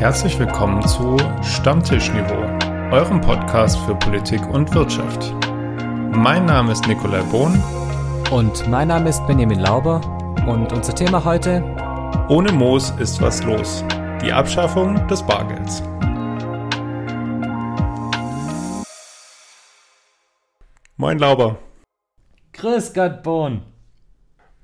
Herzlich willkommen zu Stammtischniveau, eurem Podcast für Politik und Wirtschaft. Mein Name ist Nikolai Bohn. Und mein Name ist Benjamin Lauber. Und unser Thema heute? Ohne Moos ist was los. Die Abschaffung des Bargelds. Moin Lauber. Grüß Gott, Bohn.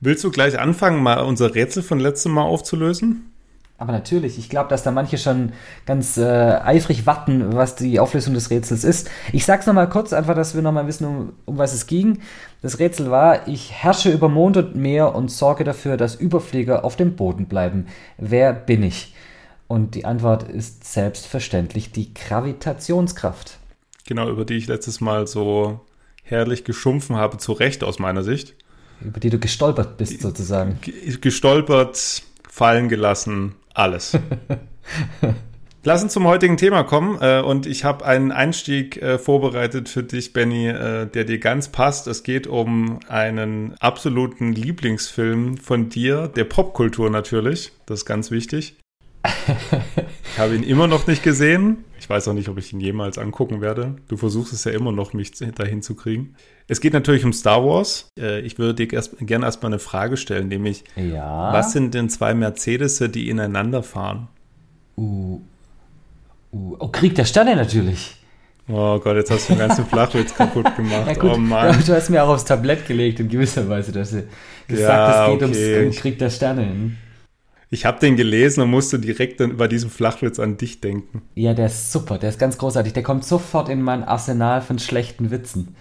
Willst du gleich anfangen, mal unser Rätsel von letztem Mal aufzulösen? Aber natürlich, ich glaube, dass da manche schon ganz äh, eifrig warten, was die Auflösung des Rätsels ist. Ich sag's nochmal kurz, einfach, dass wir nochmal wissen, um, um was es ging. Das Rätsel war, ich herrsche über Mond und Meer und sorge dafür, dass Überflieger auf dem Boden bleiben. Wer bin ich? Und die Antwort ist selbstverständlich die Gravitationskraft. Genau, über die ich letztes Mal so herrlich geschumpfen habe, zu Recht aus meiner Sicht. Über die du gestolpert bist, sozusagen. Gestolpert, fallen gelassen, alles. Lass uns zum heutigen Thema kommen. Äh, und ich habe einen Einstieg äh, vorbereitet für dich, Benny, äh, der dir ganz passt. Es geht um einen absoluten Lieblingsfilm von dir, der Popkultur natürlich. Das ist ganz wichtig. Ich habe ihn immer noch nicht gesehen. Ich weiß auch nicht, ob ich ihn jemals angucken werde. Du versuchst es ja immer noch, mich dahin zu kriegen. Es geht natürlich um Star Wars. Ich würde dir erst, gerne erstmal eine Frage stellen, nämlich, ja. was sind denn zwei Mercedes, die ineinander fahren? Uh, uh, oh, Krieg der Sterne natürlich. Oh Gott, jetzt hast du den ganzen Flachwitz kaputt gemacht. ja, oh Mann. Du hast mir auch aufs Tablett gelegt in gewisser Weise, dass du gesagt ja, es geht okay. um Krieg der Sterne. Ich habe den gelesen und musste direkt dann bei diesem Flachwitz an dich denken. Ja, der ist super, der ist ganz großartig. Der kommt sofort in mein Arsenal von schlechten Witzen.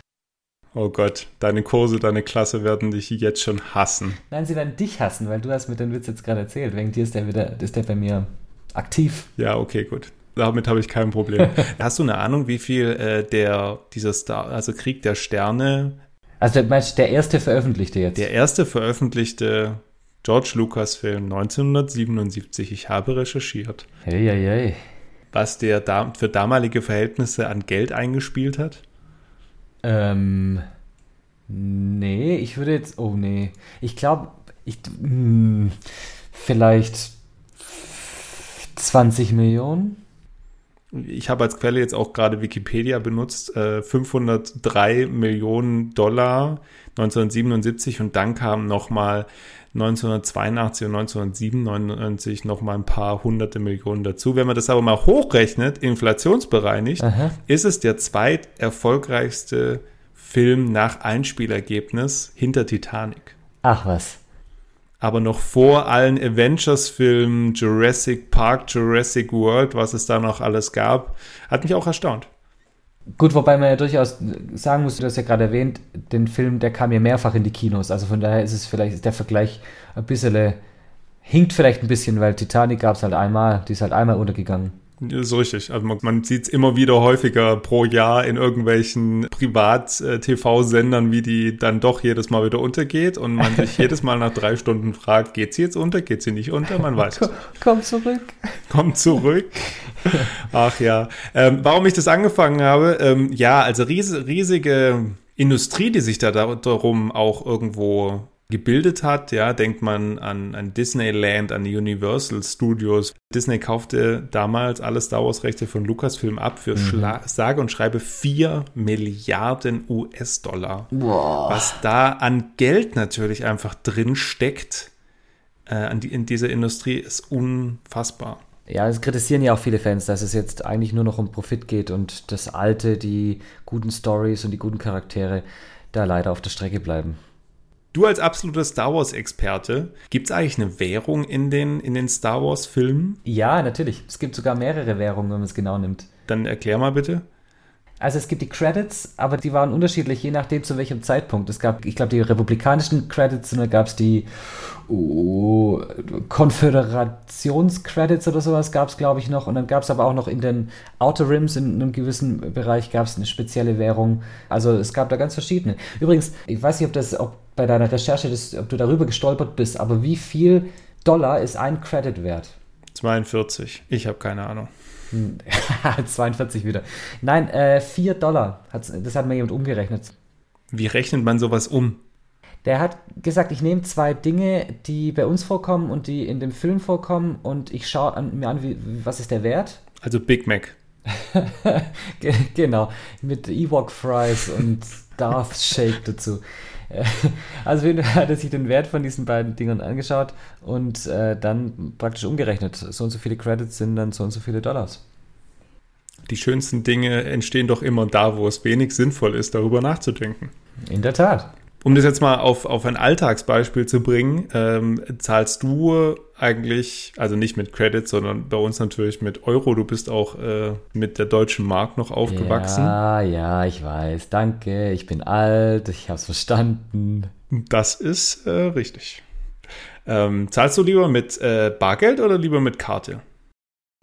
Oh Gott, deine Kurse, deine Klasse werden dich jetzt schon hassen. Nein, sie werden dich hassen, weil du hast mir den Witz jetzt gerade erzählt. Wegen dir ist der wieder, ist der bei mir aktiv. Ja, okay, gut. Damit habe ich kein Problem. Hast du eine Ahnung, wie viel äh, der dieser Star, also Krieg der Sterne? Also meinst der erste veröffentlichte jetzt? Der erste veröffentlichte George Lucas Film 1977. Ich habe recherchiert. Hey, hey, hey. Was der da für damalige Verhältnisse an Geld eingespielt hat? Ähm, nee, ich würde jetzt, oh nee, ich glaube, ich, mh, hm, vielleicht 20 Millionen? Ich habe als Quelle jetzt auch gerade Wikipedia benutzt, äh, 503 Millionen Dollar 1977 und dann kamen nochmal 1982 und 1997 nochmal ein paar hunderte Millionen dazu. Wenn man das aber mal hochrechnet, inflationsbereinigt, Aha. ist es der zweiterfolgreichste Film nach Einspielergebnis hinter Titanic. Ach was aber noch vor allen Avengers-Filmen, Jurassic Park, Jurassic World, was es da noch alles gab, hat mich auch erstaunt. Gut, wobei man ja durchaus sagen muss, du hast ja gerade erwähnt, den Film, der kam ja mehrfach in die Kinos. Also von daher ist es vielleicht, der Vergleich ein bisschen, hinkt vielleicht ein bisschen, weil Titanic gab es halt einmal, die ist halt einmal untergegangen. Ist richtig. Also man, man sieht es immer wieder häufiger pro Jahr in irgendwelchen Privat-TV-Sendern, wie die dann doch jedes Mal wieder untergeht und man sich jedes Mal nach drei Stunden fragt, geht sie jetzt unter, geht sie nicht unter? Man weiß es. Komm zurück. Komm zurück. Ach ja. Ähm, warum ich das angefangen habe? Ähm, ja, also ries riesige Industrie, die sich da darum auch irgendwo gebildet hat. Ja, denkt man an, an Disneyland, an Universal Studios. Disney kaufte damals alle Star Wars Rechte von Lucasfilm ab für mhm. sage und schreibe 4 Milliarden US-Dollar. Was da an Geld natürlich einfach drin steckt äh, die, in dieser Industrie ist unfassbar. Ja, es kritisieren ja auch viele Fans, dass es jetzt eigentlich nur noch um Profit geht und das Alte, die guten Stories und die guten Charaktere da leider auf der Strecke bleiben. Du als absoluter Star Wars-Experte, gibt es eigentlich eine Währung in den, in den Star Wars-Filmen? Ja, natürlich. Es gibt sogar mehrere Währungen, wenn man es genau nimmt. Dann erklär mal bitte. Also es gibt die Credits, aber die waren unterschiedlich, je nachdem zu welchem Zeitpunkt. Es gab, ich glaube, die republikanischen Credits und dann gab es die oh, Konföderationscredits oder sowas gab es, glaube ich, noch. Und dann gab es aber auch noch in den Outer Rims, in einem gewissen Bereich, gab es eine spezielle Währung. Also es gab da ganz verschiedene. Übrigens, ich weiß nicht, ob das, ob bei deiner Recherche, das, ob du darüber gestolpert bist, aber wie viel Dollar ist ein Credit wert? 42. Ich habe keine Ahnung. 42 wieder. Nein, äh, 4 Dollar. das hat mir jemand umgerechnet. Wie rechnet man sowas um? Der hat gesagt, ich nehme zwei Dinge, die bei uns vorkommen und die in dem Film vorkommen und ich schaue an, mir an, wie, was ist der Wert. Also Big Mac. genau, mit Ewok Fries und Darth Shake dazu. Also hat er sich den Wert von diesen beiden Dingern angeschaut und äh, dann praktisch umgerechnet. So und so viele Credits sind dann so und so viele Dollars. Die schönsten Dinge entstehen doch immer da, wo es wenig sinnvoll ist, darüber nachzudenken. In der Tat. Um das jetzt mal auf, auf ein Alltagsbeispiel zu bringen, ähm, zahlst du eigentlich, also nicht mit Credit, sondern bei uns natürlich mit Euro. Du bist auch äh, mit der deutschen Mark noch aufgewachsen. Ja, ja, ich weiß. Danke, ich bin alt, ich habe es verstanden. Das ist äh, richtig. Ähm, zahlst du lieber mit äh, Bargeld oder lieber mit Karte?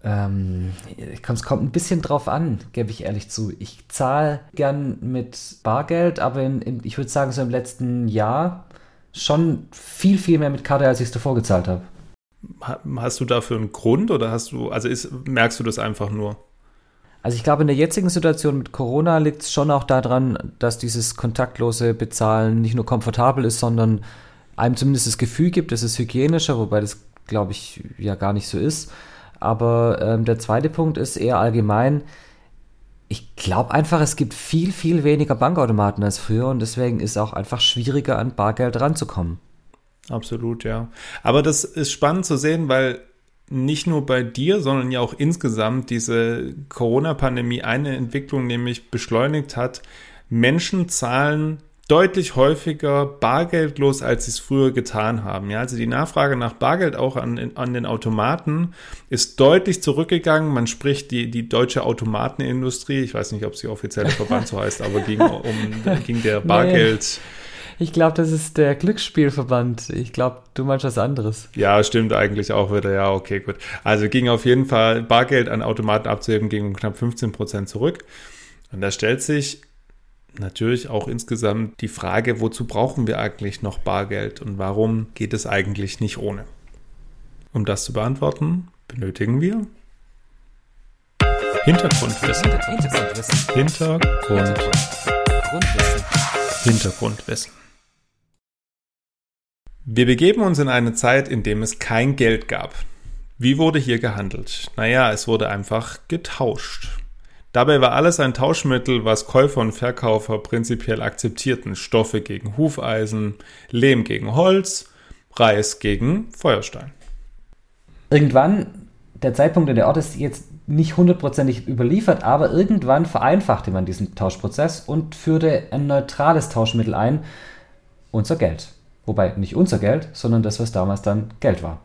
Ähm, es kommt ein bisschen drauf an, gebe ich ehrlich zu. Ich zahle gern mit Bargeld, aber in, in, ich würde sagen, so im letzten Jahr schon viel, viel mehr mit Karte, als ich es davor gezahlt habe. Hast du dafür einen Grund oder hast du, also ist, merkst du das einfach nur? Also ich glaube, in der jetzigen Situation mit Corona liegt es schon auch daran, dass dieses kontaktlose Bezahlen nicht nur komfortabel ist, sondern einem zumindest das Gefühl gibt, es ist hygienischer, wobei das, glaube ich, ja gar nicht so ist. Aber ähm, der zweite Punkt ist eher allgemein. Ich glaube einfach, es gibt viel, viel weniger Bankautomaten als früher und deswegen ist es auch einfach schwieriger, an Bargeld ranzukommen. Absolut, ja. Aber das ist spannend zu sehen, weil nicht nur bei dir, sondern ja auch insgesamt diese Corona-Pandemie eine Entwicklung nämlich beschleunigt hat. Menschen zahlen deutlich häufiger bargeldlos, als sie es früher getan haben. Ja, also die Nachfrage nach Bargeld auch an, an den Automaten ist deutlich zurückgegangen. Man spricht die, die deutsche Automatenindustrie, ich weiß nicht, ob sie offiziell Verband so heißt, aber ging um ging der Bargeld. Nee. Ich glaube, das ist der Glücksspielverband. Ich glaube, du meinst was anderes. Ja, stimmt eigentlich auch wieder. Ja, okay, gut. Also ging auf jeden Fall Bargeld an Automaten abzuheben, ging um knapp 15 Prozent zurück. Und da stellt sich natürlich auch insgesamt die Frage, wozu brauchen wir eigentlich noch Bargeld und warum geht es eigentlich nicht ohne? Um das zu beantworten, benötigen wir Hintergrundwissen. Hintergrundwissen. Hintergrundwissen. Hintergrundwissen. Wir begeben uns in eine Zeit, in dem es kein Geld gab. Wie wurde hier gehandelt? Naja, es wurde einfach getauscht. Dabei war alles ein Tauschmittel, was Käufer und Verkäufer prinzipiell akzeptierten. Stoffe gegen Hufeisen, Lehm gegen Holz, Reis gegen Feuerstein. Irgendwann, der Zeitpunkt und der Ort ist jetzt nicht hundertprozentig überliefert, aber irgendwann vereinfachte man diesen Tauschprozess und führte ein neutrales Tauschmittel ein, unser Geld. Wobei nicht unser Geld, sondern das, was damals dann Geld war.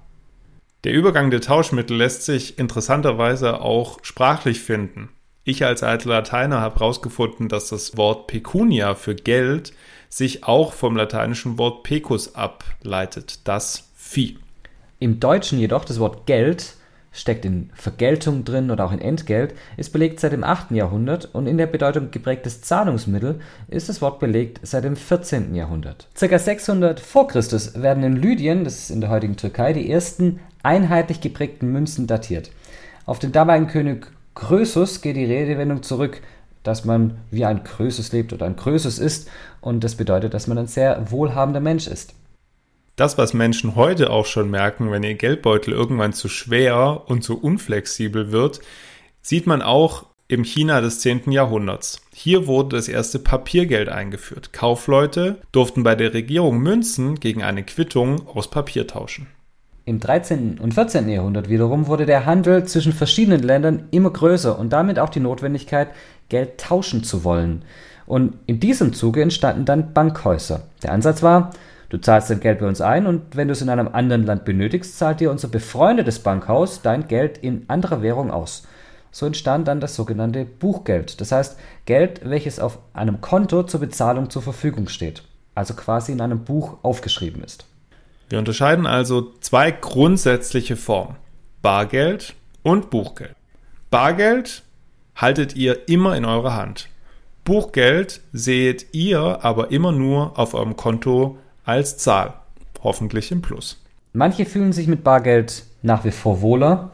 Der Übergang der Tauschmittel lässt sich interessanterweise auch sprachlich finden. Ich als alter Lateiner habe herausgefunden, dass das Wort Pecunia für Geld sich auch vom lateinischen Wort pecus ableitet, das Vieh. Im Deutschen jedoch das Wort Geld steckt in Vergeltung drin oder auch in Entgelt, ist belegt seit dem 8. Jahrhundert und in der Bedeutung geprägtes Zahlungsmittel ist das Wort belegt seit dem 14. Jahrhundert. Circa 600 vor Christus werden in Lydien, das ist in der heutigen Türkei, die ersten einheitlich geprägten Münzen datiert. Auf den damaligen König Krösus geht die Redewendung zurück, dass man wie ein Krösus lebt oder ein Krösus ist und das bedeutet, dass man ein sehr wohlhabender Mensch ist. Das, was Menschen heute auch schon merken, wenn ihr Geldbeutel irgendwann zu schwer und zu unflexibel wird, sieht man auch im China des 10. Jahrhunderts. Hier wurde das erste Papiergeld eingeführt. Kaufleute durften bei der Regierung Münzen gegen eine Quittung aus Papier tauschen. Im 13. und 14. Jahrhundert wiederum wurde der Handel zwischen verschiedenen Ländern immer größer und damit auch die Notwendigkeit, Geld tauschen zu wollen. Und in diesem Zuge entstanden dann Bankhäuser. Der Ansatz war, du zahlst dein Geld bei uns ein und wenn du es in einem anderen Land benötigst, zahlt dir unser befreundetes Bankhaus dein Geld in anderer Währung aus. So entstand dann das sogenannte Buchgeld, das heißt Geld, welches auf einem Konto zur Bezahlung zur Verfügung steht, also quasi in einem Buch aufgeschrieben ist. Wir unterscheiden also zwei grundsätzliche Formen. Bargeld und Buchgeld. Bargeld haltet ihr immer in eurer Hand. Buchgeld seht ihr aber immer nur auf eurem Konto als Zahl, hoffentlich im Plus. Manche fühlen sich mit Bargeld nach wie vor wohler,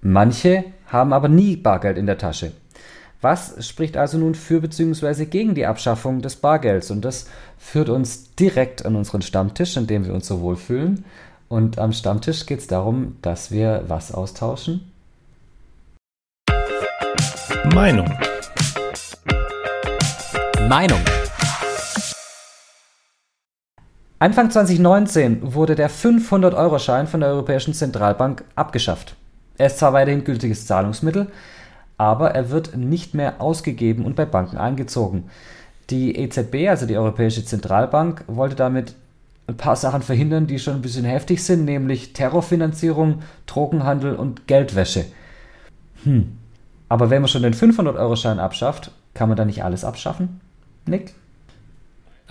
manche haben aber nie Bargeld in der Tasche. Was spricht also nun für bzw. gegen die Abschaffung des Bargelds? Und das führt uns direkt an unseren Stammtisch, an dem wir uns so wohlfühlen. Und am Stammtisch geht es darum, dass wir was austauschen? Meinung. Meinung. Anfang 2019 wurde der 500-Euro-Schein von der Europäischen Zentralbank abgeschafft. Er ist zwar weiterhin gültiges Zahlungsmittel, aber er wird nicht mehr ausgegeben und bei Banken eingezogen. Die EZB, also die Europäische Zentralbank, wollte damit ein paar Sachen verhindern, die schon ein bisschen heftig sind, nämlich Terrorfinanzierung, Drogenhandel und Geldwäsche. Hm. Aber wenn man schon den 500-Euro-Schein abschafft, kann man da nicht alles abschaffen? Nick?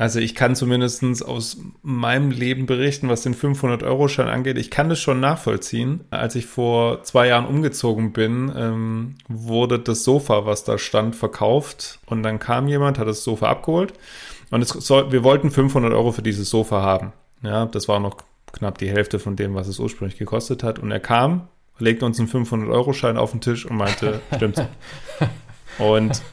Also ich kann zumindest aus meinem Leben berichten, was den 500-Euro-Schein angeht. Ich kann das schon nachvollziehen. Als ich vor zwei Jahren umgezogen bin, ähm, wurde das Sofa, was da stand, verkauft. Und dann kam jemand, hat das Sofa abgeholt. Und soll, wir wollten 500 Euro für dieses Sofa haben. Ja, das war noch knapp die Hälfte von dem, was es ursprünglich gekostet hat. Und er kam, legte uns einen 500-Euro-Schein auf den Tisch und meinte, stimmt's. Und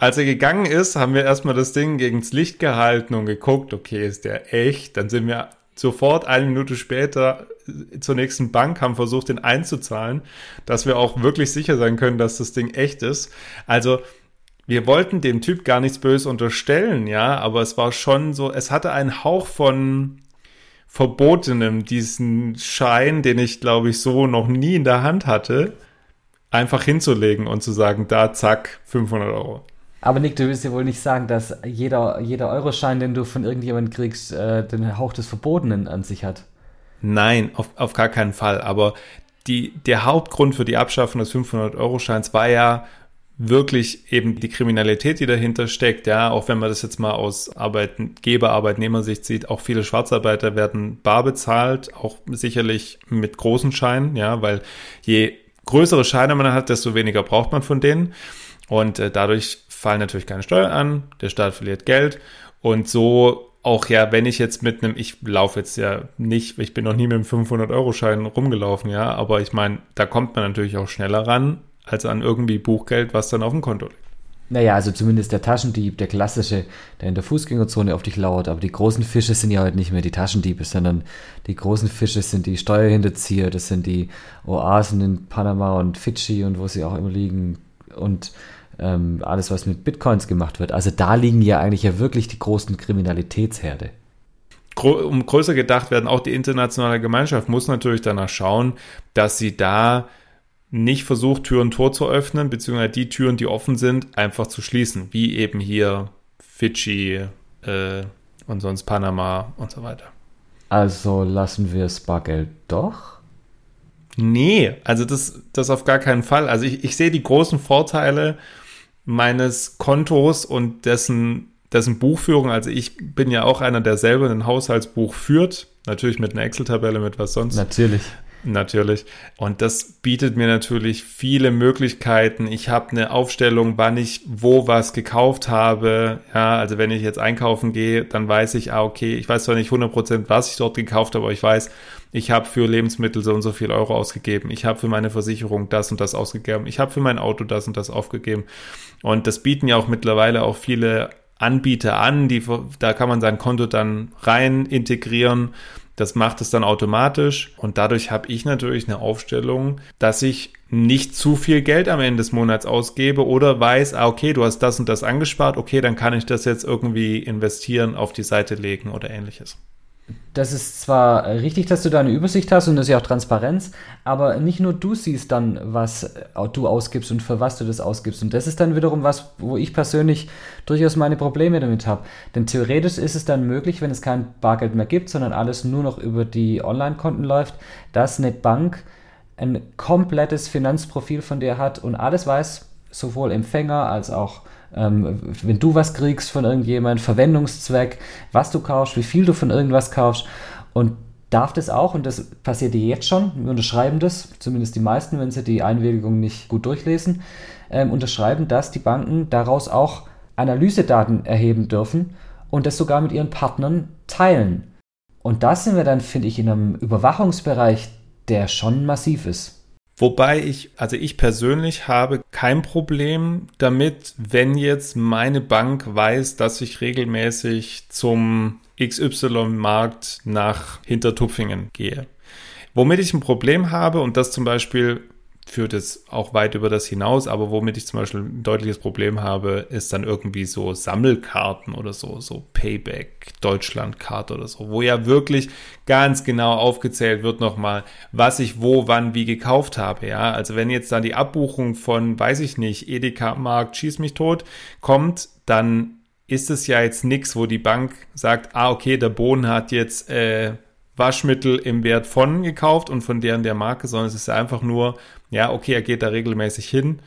als er gegangen ist, haben wir erstmal das Ding gegens Licht gehalten und geguckt, okay, ist der echt? Dann sind wir sofort eine Minute später zur nächsten Bank, haben versucht, den einzuzahlen, dass wir auch wirklich sicher sein können, dass das Ding echt ist. Also, wir wollten dem Typ gar nichts böse unterstellen, ja, aber es war schon so, es hatte einen Hauch von Verbotenem, diesen Schein, den ich, glaube ich, so noch nie in der Hand hatte, einfach hinzulegen und zu sagen, da, zack, 500 Euro. Aber Nick, du willst ja wohl nicht sagen, dass jeder, jeder Euroschein, den du von irgendjemandem kriegst, äh, den Hauch des Verbotenen an sich hat. Nein, auf, auf gar keinen Fall. Aber die, der Hauptgrund für die Abschaffung des 500-Euro-Scheins war ja wirklich eben die Kriminalität, die dahinter steckt. Ja, auch wenn man das jetzt mal aus Arbeitgeber, Arbeitnehmersicht sieht, auch viele Schwarzarbeiter werden bar bezahlt, auch sicherlich mit großen Scheinen, ja, weil je größere Scheine man hat, desto weniger braucht man von denen. Und äh, dadurch fallen natürlich keine Steuern an, der Staat verliert Geld und so auch ja, wenn ich jetzt mit einem, ich laufe jetzt ja nicht, ich bin noch nie mit einem 500-Euro-Schein rumgelaufen, ja, aber ich meine, da kommt man natürlich auch schneller ran, als an irgendwie Buchgeld, was dann auf dem Konto liegt. Naja, also zumindest der Taschendieb, der klassische, der in der Fußgängerzone auf dich lauert. Aber die großen Fische sind ja heute nicht mehr die Taschendiebe, sondern die großen Fische sind die Steuerhinterzieher, das sind die Oasen in Panama und Fidschi und wo sie auch immer liegen. Und ähm, alles, was mit Bitcoins gemacht wird. Also da liegen ja eigentlich ja wirklich die großen Kriminalitätsherde. Um größer gedacht werden, auch die internationale Gemeinschaft muss natürlich danach schauen, dass sie da nicht versucht, Tür und Tor zu öffnen, beziehungsweise die Türen, die offen sind, einfach zu schließen, wie eben hier Fidschi äh, und sonst Panama und so weiter. Also lassen wir das Bargeld doch? Nee, also das, das auf gar keinen Fall. Also ich, ich sehe die großen Vorteile meines Kontos und dessen, dessen Buchführung. Also ich bin ja auch einer, der selber ein Haushaltsbuch führt. Natürlich mit einer Excel-Tabelle, mit was sonst. Natürlich. Natürlich. Und das bietet mir natürlich viele Möglichkeiten. Ich habe eine Aufstellung, wann ich wo was gekauft habe. Ja, also wenn ich jetzt einkaufen gehe, dann weiß ich, ah, okay, ich weiß zwar nicht 100%, was ich dort gekauft habe, aber ich weiß, ich habe für Lebensmittel so und so viel Euro ausgegeben. Ich habe für meine Versicherung das und das ausgegeben. Ich habe für mein Auto das und das aufgegeben. Und das bieten ja auch mittlerweile auch viele Anbieter an, die, da kann man sein Konto dann rein integrieren. Das macht es dann automatisch. Und dadurch habe ich natürlich eine Aufstellung, dass ich nicht zu viel Geld am Ende des Monats ausgebe oder weiß, ah, okay, du hast das und das angespart, okay, dann kann ich das jetzt irgendwie investieren, auf die Seite legen oder ähnliches das ist zwar richtig, dass du da eine Übersicht hast und das ist ja auch Transparenz, aber nicht nur du siehst dann, was du ausgibst und für was du das ausgibst. Und das ist dann wiederum was, wo ich persönlich durchaus meine Probleme damit habe. Denn theoretisch ist es dann möglich, wenn es kein Bargeld mehr gibt, sondern alles nur noch über die Online-Konten läuft, dass eine Bank ein komplettes Finanzprofil von dir hat und alles weiß, sowohl Empfänger als auch ähm, wenn du was kriegst von irgendjemand, Verwendungszweck, was du kaufst, wie viel du von irgendwas kaufst und darf das auch, und das passiert dir jetzt schon, wir unterschreiben das, zumindest die meisten, wenn sie die Einwilligung nicht gut durchlesen, ähm, unterschreiben, dass die Banken daraus auch Analysedaten erheben dürfen und das sogar mit ihren Partnern teilen. Und da sind wir dann, finde ich, in einem Überwachungsbereich, der schon massiv ist. Wobei ich, also ich persönlich habe kein Problem damit, wenn jetzt meine Bank weiß, dass ich regelmäßig zum XY-Markt nach Hintertupfingen gehe. Womit ich ein Problem habe, und das zum Beispiel führt es auch weit über das hinaus, aber womit ich zum Beispiel ein deutliches Problem habe, ist dann irgendwie so Sammelkarten oder so, so Payback, Deutschlandkarte oder so, wo ja wirklich ganz genau aufgezählt wird nochmal, was ich wo, wann, wie gekauft habe, ja. Also wenn jetzt dann die Abbuchung von, weiß ich nicht, Edeka Markt, schieß mich tot, kommt, dann ist es ja jetzt nichts, wo die Bank sagt, ah, okay, der Bohnen hat jetzt äh, Waschmittel im Wert von gekauft und von deren der Marke, sondern es ist einfach nur, ja, okay, er geht da regelmäßig hin.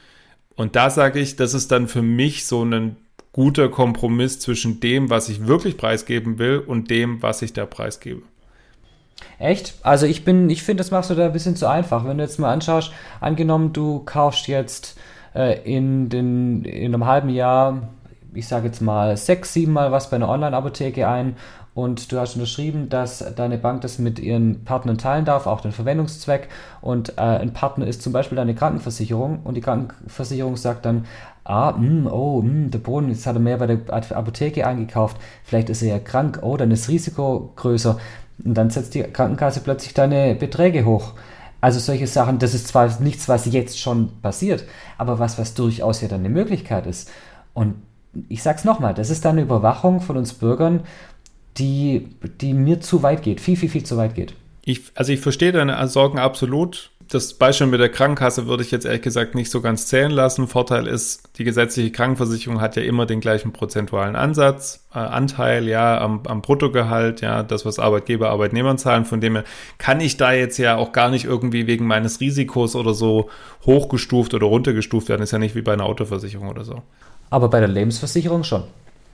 Und da sage ich, das ist dann für mich so ein guter Kompromiss zwischen dem, was ich wirklich preisgeben will und dem, was ich da preisgebe. Echt? Also ich bin, ich finde, das machst du da ein bisschen zu einfach. Wenn du jetzt mal anschaust, angenommen, du kaufst jetzt äh, in, den, in einem halben Jahr, ich sage jetzt mal, sechs, sieben Mal was bei einer Online-Apotheke ein und du hast unterschrieben, dass deine Bank das mit ihren Partnern teilen darf, auch den Verwendungszweck. Und äh, ein Partner ist zum Beispiel deine Krankenversicherung und die Krankenversicherung sagt dann, ah, mh, hm, oh, mh, hm, der Boden, jetzt hat er mehr bei der Apotheke eingekauft, vielleicht ist er ja krank, oh, dann ist Risiko größer. Und dann setzt die Krankenkasse plötzlich deine Beträge hoch. Also solche Sachen, das ist zwar nichts, was jetzt schon passiert, aber was, was durchaus ja dann eine Möglichkeit ist. Und ich sag's nochmal, das ist dann eine Überwachung von uns Bürgern, die, die mir zu weit geht, viel, viel, viel zu weit geht. Ich, also ich verstehe deine Sorgen absolut. Das Beispiel mit der Krankenkasse würde ich jetzt ehrlich gesagt nicht so ganz zählen lassen. Vorteil ist, die gesetzliche Krankenversicherung hat ja immer den gleichen prozentualen Ansatz, äh, Anteil, ja, am, am Bruttogehalt, ja, das, was Arbeitgeber, Arbeitnehmern zahlen. Von dem her kann ich da jetzt ja auch gar nicht irgendwie wegen meines Risikos oder so hochgestuft oder runtergestuft werden. Ist ja nicht wie bei einer Autoversicherung oder so. Aber bei der Lebensversicherung schon,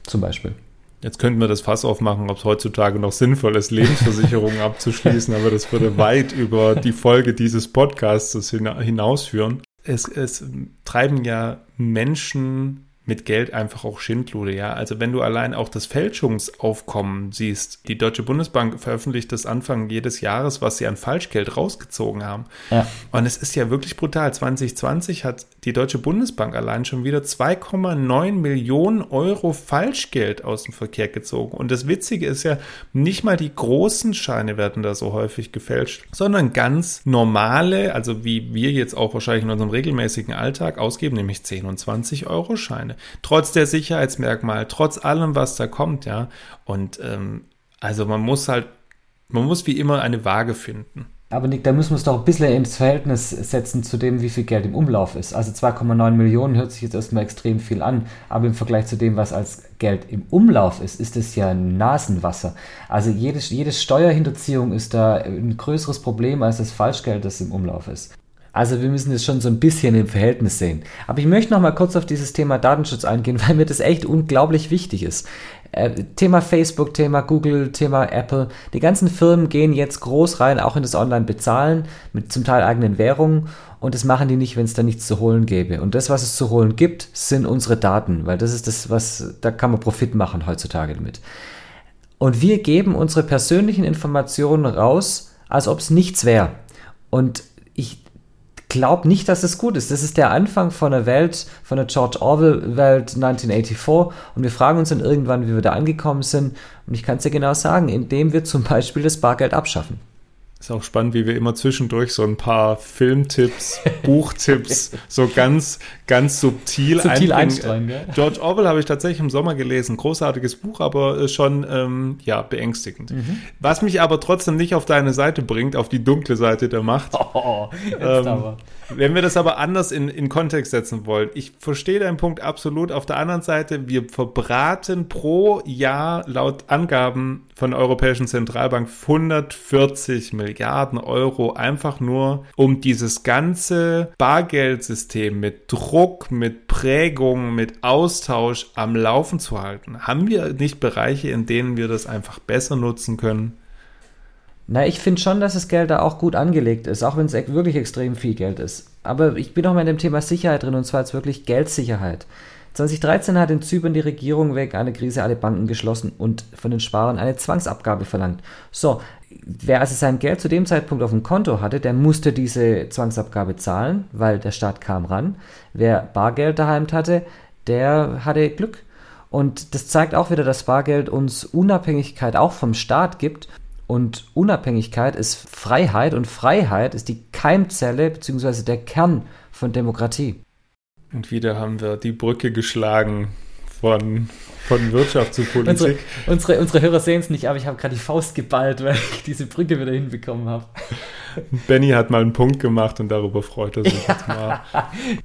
zum Beispiel. Jetzt könnten wir das Fass aufmachen, ob es heutzutage noch sinnvoll ist, Lebensversicherungen abzuschließen, aber das würde weit über die Folge dieses Podcasts hinausführen. Es, es treiben ja Menschen mit Geld einfach auch Schindlude, ja. Also wenn du allein auch das Fälschungsaufkommen siehst, die Deutsche Bundesbank veröffentlicht das Anfang jedes Jahres, was sie an Falschgeld rausgezogen haben. Ja. Und es ist ja wirklich brutal. 2020 hat die Deutsche Bundesbank allein schon wieder 2,9 Millionen Euro Falschgeld aus dem Verkehr gezogen. Und das Witzige ist ja, nicht mal die großen Scheine werden da so häufig gefälscht, sondern ganz normale, also wie wir jetzt auch wahrscheinlich in unserem regelmäßigen Alltag ausgeben, nämlich 10 und 20 Euro Scheine trotz der Sicherheitsmerkmale, trotz allem, was da kommt, ja. Und ähm, also man muss halt, man muss wie immer eine Waage finden. Aber Nick, da müssen wir es doch ein bisschen ins Verhältnis setzen zu dem, wie viel Geld im Umlauf ist. Also 2,9 Millionen hört sich jetzt erstmal extrem viel an, aber im Vergleich zu dem, was als Geld im Umlauf ist, ist es ja Nasenwasser. Also jedes, jede Steuerhinterziehung ist da ein größeres Problem als das Falschgeld, das im Umlauf ist. Also wir müssen das schon so ein bisschen im Verhältnis sehen. Aber ich möchte noch mal kurz auf dieses Thema Datenschutz eingehen, weil mir das echt unglaublich wichtig ist. Äh, Thema Facebook, Thema Google, Thema Apple. Die ganzen Firmen gehen jetzt groß rein, auch in das Online-Bezahlen mit zum Teil eigenen Währungen. Und das machen die nicht, wenn es da nichts zu holen gäbe. Und das, was es zu holen gibt, sind unsere Daten, weil das ist das, was, da kann man Profit machen heutzutage damit. Und wir geben unsere persönlichen Informationen raus, als ob es nichts wäre. Und glaube nicht, dass es gut ist. Das ist der Anfang von der Welt, von der George Orwell-Welt 1984. Und wir fragen uns dann irgendwann, wie wir da angekommen sind. Und ich kann es dir genau sagen, indem wir zum Beispiel das Bargeld abschaffen. Ist auch spannend, wie wir immer zwischendurch so ein paar Filmtipps, Buchtipps so ganz, ganz subtil, subtil einstreuen. Ja. George Orwell habe ich tatsächlich im Sommer gelesen. Großartiges Buch, aber schon ähm, ja beängstigend. Mhm. Was mich aber trotzdem nicht auf deine Seite bringt, auf die dunkle Seite der Macht. Oh, jetzt ähm, aber. Wenn wir das aber anders in, in Kontext setzen wollen, ich verstehe deinen Punkt absolut. Auf der anderen Seite, wir verbraten pro Jahr laut Angaben von der Europäischen Zentralbank 140 Milliarden Euro einfach nur, um dieses ganze Bargeldsystem mit Druck, mit Prägung, mit Austausch am Laufen zu halten. Haben wir nicht Bereiche, in denen wir das einfach besser nutzen können? Na, ich finde schon, dass das Geld da auch gut angelegt ist, auch wenn es wirklich extrem viel Geld ist. Aber ich bin auch mal in dem Thema Sicherheit drin und zwar jetzt wirklich Geldsicherheit. 2013 hat in Zypern die Regierung wegen einer Krise alle Banken geschlossen und von den Sparern eine Zwangsabgabe verlangt. So, wer also sein Geld zu dem Zeitpunkt auf dem Konto hatte, der musste diese Zwangsabgabe zahlen, weil der Staat kam ran. Wer Bargeld daheim hatte, der hatte Glück. Und das zeigt auch wieder, dass Bargeld uns Unabhängigkeit auch vom Staat gibt. Und Unabhängigkeit ist Freiheit und Freiheit ist die Keimzelle bzw. der Kern von Demokratie. Und wieder haben wir die Brücke geschlagen von, von Wirtschaft zu Politik. Unsere, unsere, unsere Hörer sehen es nicht, aber ich habe gerade die Faust geballt, weil ich diese Brücke wieder hinbekommen habe. Benny hat mal einen Punkt gemacht und darüber freut er sich jetzt mal.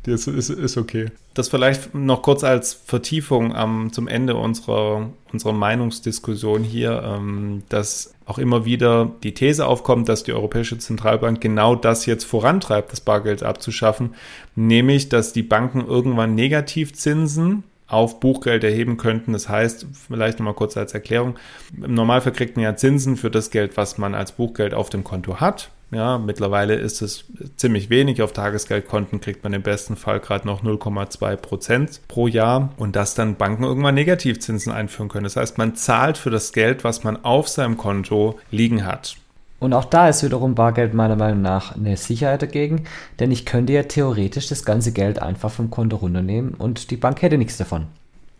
Das ist, ist okay. Das vielleicht noch kurz als Vertiefung am, zum Ende unserer, unserer Meinungsdiskussion hier, ähm, dass auch immer wieder die These aufkommt, dass die Europäische Zentralbank genau das jetzt vorantreibt, das Bargeld abzuschaffen, nämlich, dass die Banken irgendwann Negativzinsen auf Buchgeld erheben könnten. Das heißt, vielleicht nochmal kurz als Erklärung, im Normalfall kriegt man ja Zinsen für das Geld, was man als Buchgeld auf dem Konto hat. Ja, mittlerweile ist es ziemlich wenig. Auf Tagesgeldkonten kriegt man im besten Fall gerade noch 0,2 Prozent pro Jahr und dass dann Banken irgendwann Negativzinsen einführen können. Das heißt, man zahlt für das Geld, was man auf seinem Konto liegen hat. Und auch da ist wiederum Bargeld meiner Meinung nach eine Sicherheit dagegen, denn ich könnte ja theoretisch das ganze Geld einfach vom Konto runternehmen und die Bank hätte nichts davon.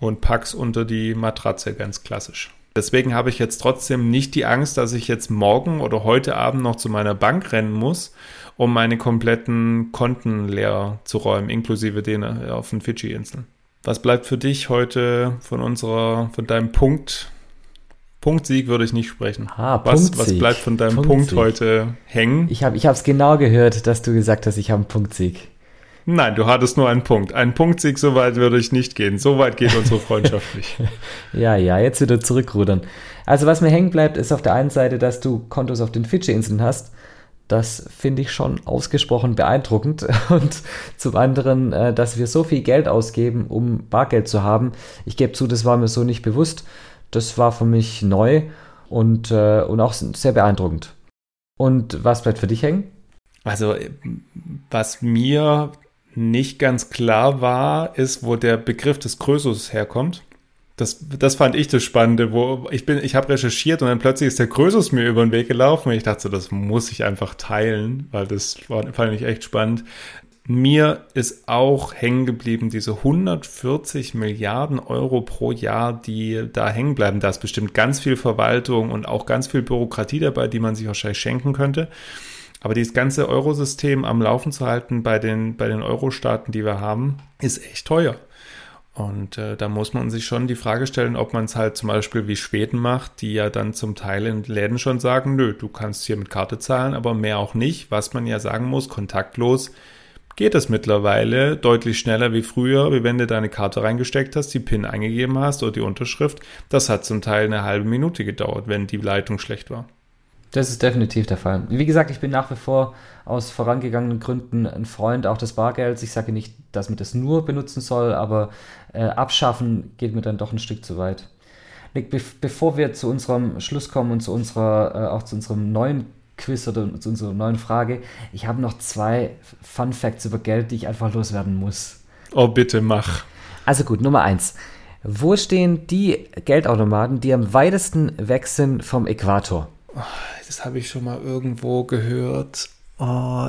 Und pack's unter die Matratze, ganz klassisch. Deswegen habe ich jetzt trotzdem nicht die Angst, dass ich jetzt morgen oder heute Abend noch zu meiner Bank rennen muss, um meine kompletten Konten leer zu räumen, inklusive den auf den Fidschi-Inseln. Was bleibt für dich heute von unserer, von deinem Punkt? Punktsieg würde ich nicht sprechen. Ah, was, was bleibt von deinem Punktsieg. Punkt heute hängen? Ich habe es genau gehört, dass du gesagt hast, ich habe einen Punktsieg. Nein, du hattest nur einen Punkt. Ein Punktsieg, so weit würde ich nicht gehen. So weit geht unsere Freundschaft nicht. ja, ja, jetzt wieder zurückrudern. Also was mir hängen bleibt, ist auf der einen Seite, dass du Kontos auf den Fidschi-Inseln hast. Das finde ich schon ausgesprochen beeindruckend. Und zum anderen, äh, dass wir so viel Geld ausgeben, um Bargeld zu haben. Ich gebe zu, das war mir so nicht bewusst. Das war für mich neu und, äh, und auch sehr beeindruckend. Und was bleibt für dich hängen? Also, was mir nicht ganz klar war, ist, wo der Begriff des Krösus herkommt. Das, das fand ich das Spannende, wo ich bin, ich habe recherchiert und dann plötzlich ist der Krösus mir über den Weg gelaufen und ich dachte, das muss ich einfach teilen, weil das fand ich echt spannend. Mir ist auch hängen geblieben, diese 140 Milliarden Euro pro Jahr, die da hängen bleiben. Da ist bestimmt ganz viel Verwaltung und auch ganz viel Bürokratie dabei, die man sich wahrscheinlich schenken könnte. Aber dieses ganze Eurosystem am Laufen zu halten bei den, bei den Euro-Staaten, die wir haben, ist echt teuer. Und äh, da muss man sich schon die Frage stellen, ob man es halt zum Beispiel wie Schweden macht, die ja dann zum Teil in Läden schon sagen, nö, du kannst hier mit Karte zahlen, aber mehr auch nicht. Was man ja sagen muss, kontaktlos geht es mittlerweile deutlich schneller wie früher, wie wenn du deine Karte reingesteckt hast, die PIN eingegeben hast oder die Unterschrift. Das hat zum Teil eine halbe Minute gedauert, wenn die Leitung schlecht war. Das ist definitiv der Fall. Wie gesagt, ich bin nach wie vor aus vorangegangenen Gründen ein Freund auch des Bargelds. Ich sage nicht, dass man das nur benutzen soll, aber äh, abschaffen geht mir dann doch ein Stück zu weit. Nick, be bevor wir zu unserem Schluss kommen und zu unserer, äh, auch zu unserem neuen Quiz oder zu unserer neuen Frage, ich habe noch zwei Fun Facts über Geld, die ich einfach loswerden muss. Oh, bitte mach. Also gut, Nummer eins. Wo stehen die Geldautomaten, die am weitesten weg sind vom Äquator? das habe ich schon mal irgendwo gehört. Oh.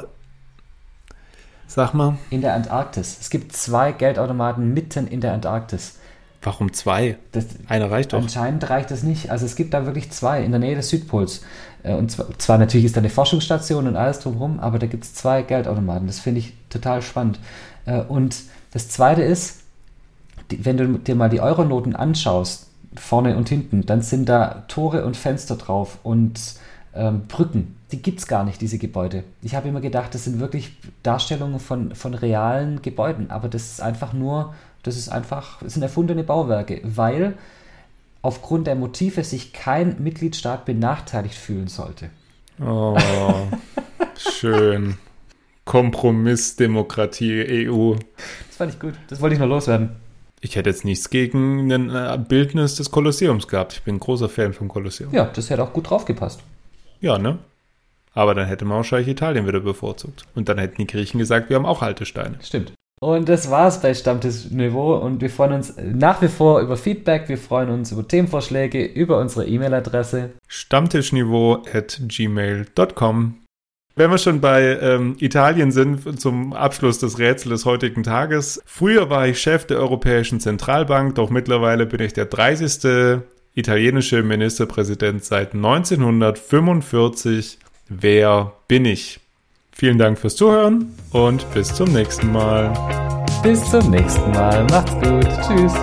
Sag mal. In der Antarktis. Es gibt zwei Geldautomaten mitten in der Antarktis. Warum zwei? Das, Einer reicht doch. Anscheinend reicht es nicht. Also es gibt da wirklich zwei in der Nähe des Südpols. Äh, und zwar, natürlich ist da eine Forschungsstation und alles drumherum, aber da gibt es zwei Geldautomaten. Das finde ich total spannend. Äh, und das zweite ist, wenn du dir mal die Euronoten anschaust, vorne und hinten, dann sind da Tore und Fenster drauf und ähm, Brücken. Die gibt es gar nicht, diese Gebäude. Ich habe immer gedacht, das sind wirklich Darstellungen von, von realen Gebäuden, aber das ist einfach nur, das ist einfach, das sind erfundene Bauwerke, weil aufgrund der Motive sich kein Mitgliedstaat benachteiligt fühlen sollte. Oh, schön. Kompromissdemokratie EU. Das fand ich gut. Das wollte ich noch loswerden. Ich hätte jetzt nichts gegen ein äh, Bildnis des Kolosseums gehabt. Ich bin ein großer Fan vom Kolosseum. Ja, das hätte auch gut draufgepasst. Ja, ne? Aber dann hätte man wahrscheinlich Italien wieder bevorzugt. Und dann hätten die Griechen gesagt, wir haben auch alte Steine. Stimmt. Und das war's bei Stammtischniveau. Und wir freuen uns nach wie vor über Feedback. Wir freuen uns über Themenvorschläge, über unsere E-Mail-Adresse. Stammtischniveau at gmail.com. Wenn wir schon bei ähm, Italien sind, zum Abschluss des Rätsels des heutigen Tages. Früher war ich Chef der Europäischen Zentralbank, doch mittlerweile bin ich der 30. italienische Ministerpräsident seit 1945. Wer bin ich? Vielen Dank fürs Zuhören und bis zum nächsten Mal. Bis zum nächsten Mal. Macht's gut. Tschüss.